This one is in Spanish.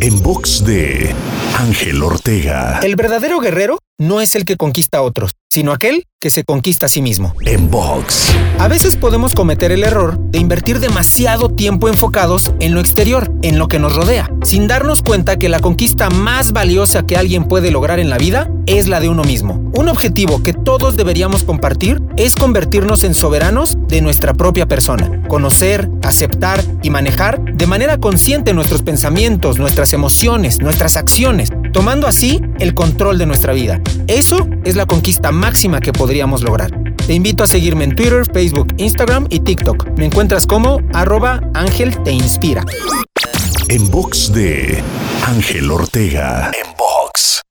En box de Ángel Ortega. El verdadero guerrero no es el que conquista a otros, sino aquel que se conquista a sí mismo. En box. A veces podemos cometer el error de invertir demasiado tiempo enfocados en lo exterior, en lo que nos rodea, sin darnos cuenta que la conquista más valiosa que alguien puede lograr en la vida es la de uno mismo. Un objetivo que todos deberíamos compartir es convertirnos en soberanos de nuestra propia persona, conocer, aceptar y manejar de manera consciente nuestros pensamientos, nuestras emociones, nuestras acciones, tomando así el control de nuestra vida. Eso es la conquista máxima que podríamos lograr. Te invito a seguirme en Twitter, Facebook, Instagram y TikTok. Me encuentras como arroba Ángel Te Inspira. En box de Ángel Ortega. En box.